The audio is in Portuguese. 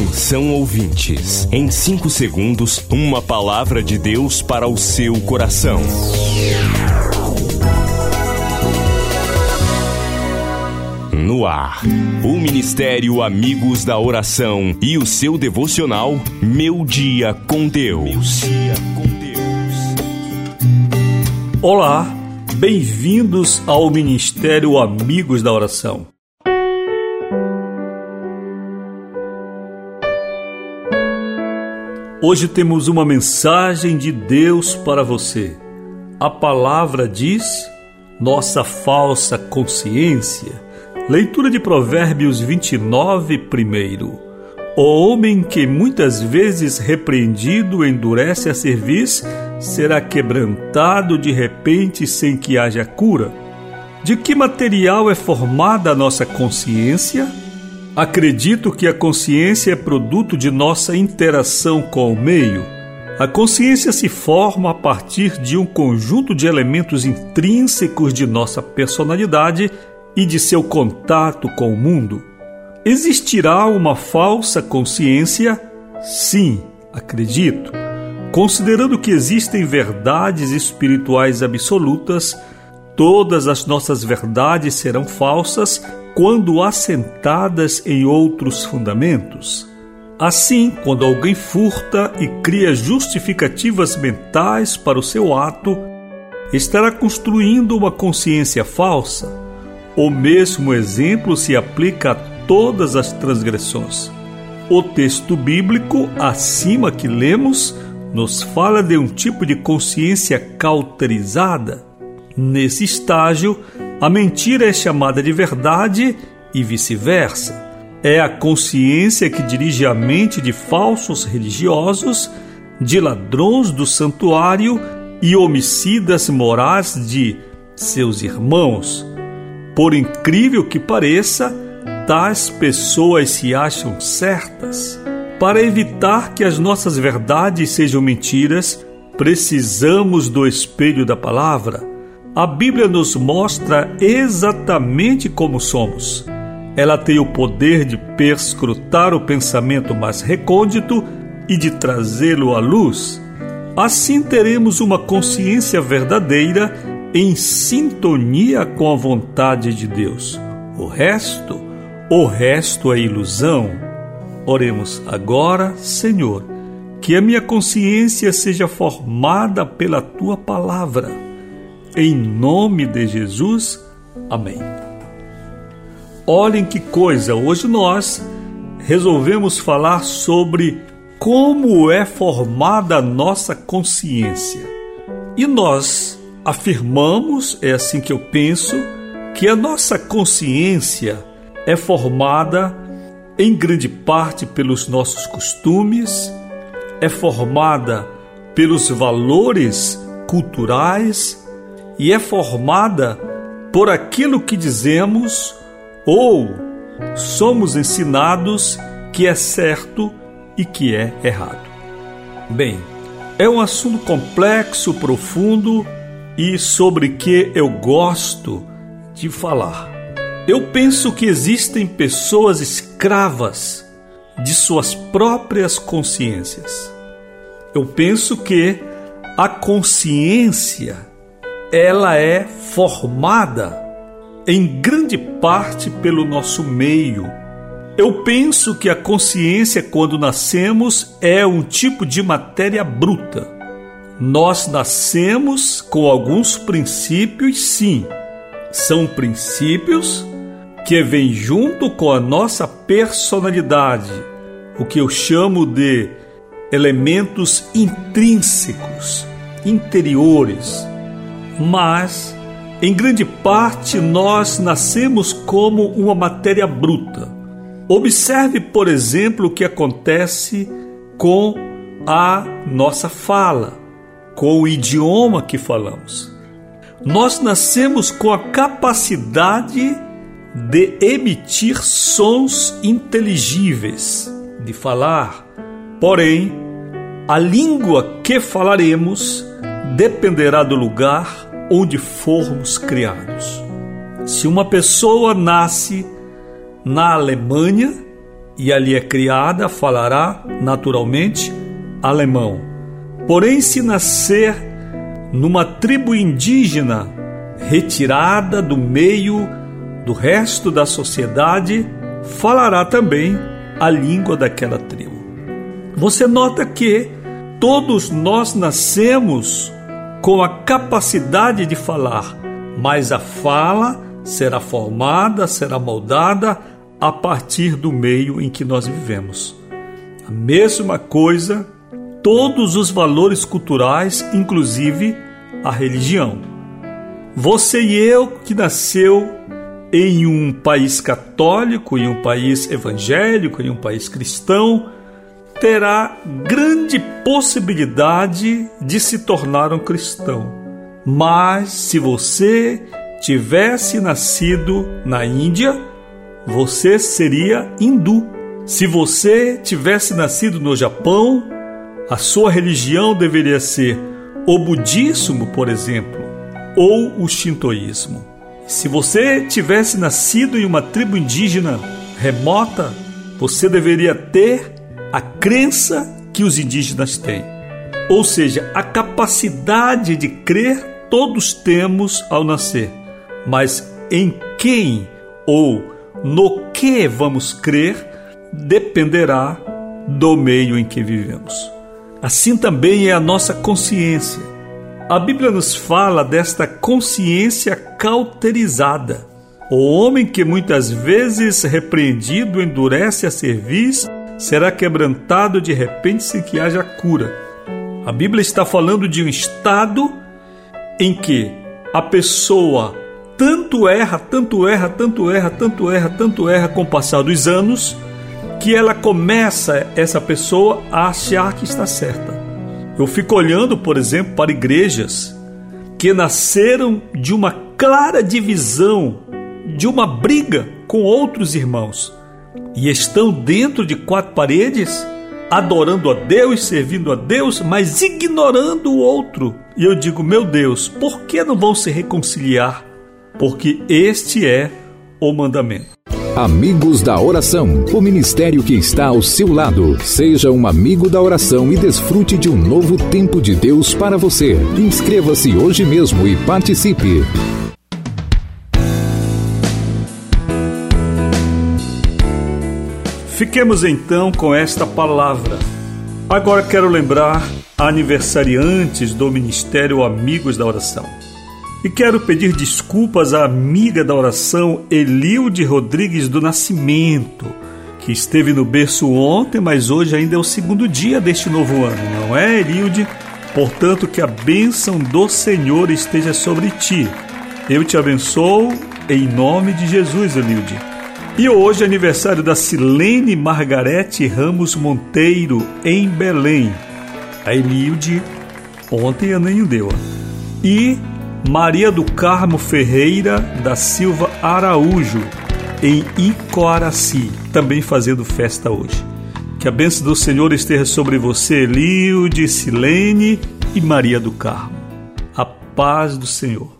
Atenção ouvintes, em 5 segundos, uma palavra de Deus para o seu coração. No ar, o Ministério Amigos da Oração e o seu devocional Meu Dia com Deus. Olá, bem-vindos ao Ministério Amigos da Oração. Hoje temos uma mensagem de Deus para você. A palavra diz: nossa falsa consciência. Leitura de Provérbios 29, primeiro. O homem que muitas vezes repreendido endurece a cerviz será quebrantado de repente sem que haja cura. De que material é formada a nossa consciência? Acredito que a consciência é produto de nossa interação com o meio. A consciência se forma a partir de um conjunto de elementos intrínsecos de nossa personalidade e de seu contato com o mundo. Existirá uma falsa consciência? Sim, acredito. Considerando que existem verdades espirituais absolutas, todas as nossas verdades serão falsas quando assentadas em outros fundamentos. Assim, quando alguém furta e cria justificativas mentais para o seu ato, estará construindo uma consciência falsa. O mesmo exemplo se aplica a todas as transgressões. O texto bíblico acima que lemos nos fala de um tipo de consciência cauterizada. Nesse estágio, a mentira é chamada de verdade e vice-versa. É a consciência que dirige a mente de falsos religiosos, de ladrões do santuário e homicidas morais de seus irmãos. Por incrível que pareça, tais pessoas se acham certas. Para evitar que as nossas verdades sejam mentiras, precisamos do espelho da palavra a Bíblia nos mostra exatamente como somos. Ela tem o poder de perscrutar o pensamento mais recôndito e de trazê-lo à luz. Assim teremos uma consciência verdadeira em sintonia com a vontade de Deus. O resto, o resto é ilusão. Oremos agora, Senhor, que a minha consciência seja formada pela tua palavra em nome de Jesus. Amém. Olhem que coisa, hoje nós resolvemos falar sobre como é formada a nossa consciência. E nós afirmamos, é assim que eu penso, que a nossa consciência é formada em grande parte pelos nossos costumes, é formada pelos valores culturais e é formada por aquilo que dizemos ou somos ensinados que é certo e que é errado. Bem, é um assunto complexo, profundo e sobre que eu gosto de falar. Eu penso que existem pessoas escravas de suas próprias consciências. Eu penso que a consciência ela é formada em grande parte pelo nosso meio. Eu penso que a consciência, quando nascemos, é um tipo de matéria bruta. Nós nascemos com alguns princípios, sim. São princípios que vêm junto com a nossa personalidade, o que eu chamo de elementos intrínsecos, interiores mas em grande parte nós nascemos como uma matéria bruta. Observe, por exemplo, o que acontece com a nossa fala, com o idioma que falamos. Nós nascemos com a capacidade de emitir sons inteligíveis, de falar, porém, a língua que falaremos dependerá do lugar onde formos criados. Se uma pessoa nasce na Alemanha e ali é criada, falará naturalmente alemão. Porém, se nascer numa tribo indígena retirada do meio do resto da sociedade, falará também a língua daquela tribo. Você nota que todos nós nascemos com a capacidade de falar, mas a fala será formada, será moldada a partir do meio em que nós vivemos. A mesma coisa, todos os valores culturais, inclusive a religião. Você e eu que nasceu em um país católico, em um país evangélico, em um país cristão, terá grande possibilidade de se tornar um cristão. Mas se você tivesse nascido na Índia, você seria hindu. Se você tivesse nascido no Japão, a sua religião deveria ser o budismo, por exemplo, ou o shintoísmo. Se você tivesse nascido em uma tribo indígena remota, você deveria ter a crença que os indígenas têm. Ou seja, a capacidade de crer todos temos ao nascer. Mas em quem ou no que vamos crer dependerá do meio em que vivemos. Assim também é a nossa consciência. A Bíblia nos fala desta consciência cauterizada. O homem que muitas vezes repreendido endurece a cerviz será quebrantado de repente sem que haja cura. A Bíblia está falando de um estado em que a pessoa tanto erra, tanto erra, tanto erra, tanto erra, tanto erra com o passar dos anos, que ela começa, essa pessoa, a achar que está certa. Eu fico olhando, por exemplo, para igrejas que nasceram de uma clara divisão, de uma briga com outros irmãos e estão dentro de quatro paredes, adorando a Deus, servindo a Deus, mas ignorando o outro. E eu digo, meu Deus, por que não vão se reconciliar? Porque este é o mandamento. Amigos da Oração, o ministério que está ao seu lado. Seja um amigo da oração e desfrute de um novo tempo de Deus para você. Inscreva-se hoje mesmo e participe. Fiquemos então com esta palavra. Agora quero lembrar aniversariantes do Ministério Amigos da Oração. E quero pedir desculpas à amiga da oração Elilde Rodrigues do Nascimento, que esteve no berço ontem, mas hoje ainda é o segundo dia deste novo ano, não é, Elilde? Portanto, que a bênção do Senhor esteja sobre ti. Eu te abençoo em nome de Jesus, Elilde. E hoje é aniversário da Silene Margarete Ramos Monteiro, em Belém. A Elilde ontem a nem deu. E Maria do Carmo Ferreira da Silva Araújo, em Icoaraci, também fazendo festa hoje. Que a bênção do Senhor esteja sobre você, Lilde, Silene e Maria do Carmo. A paz do Senhor.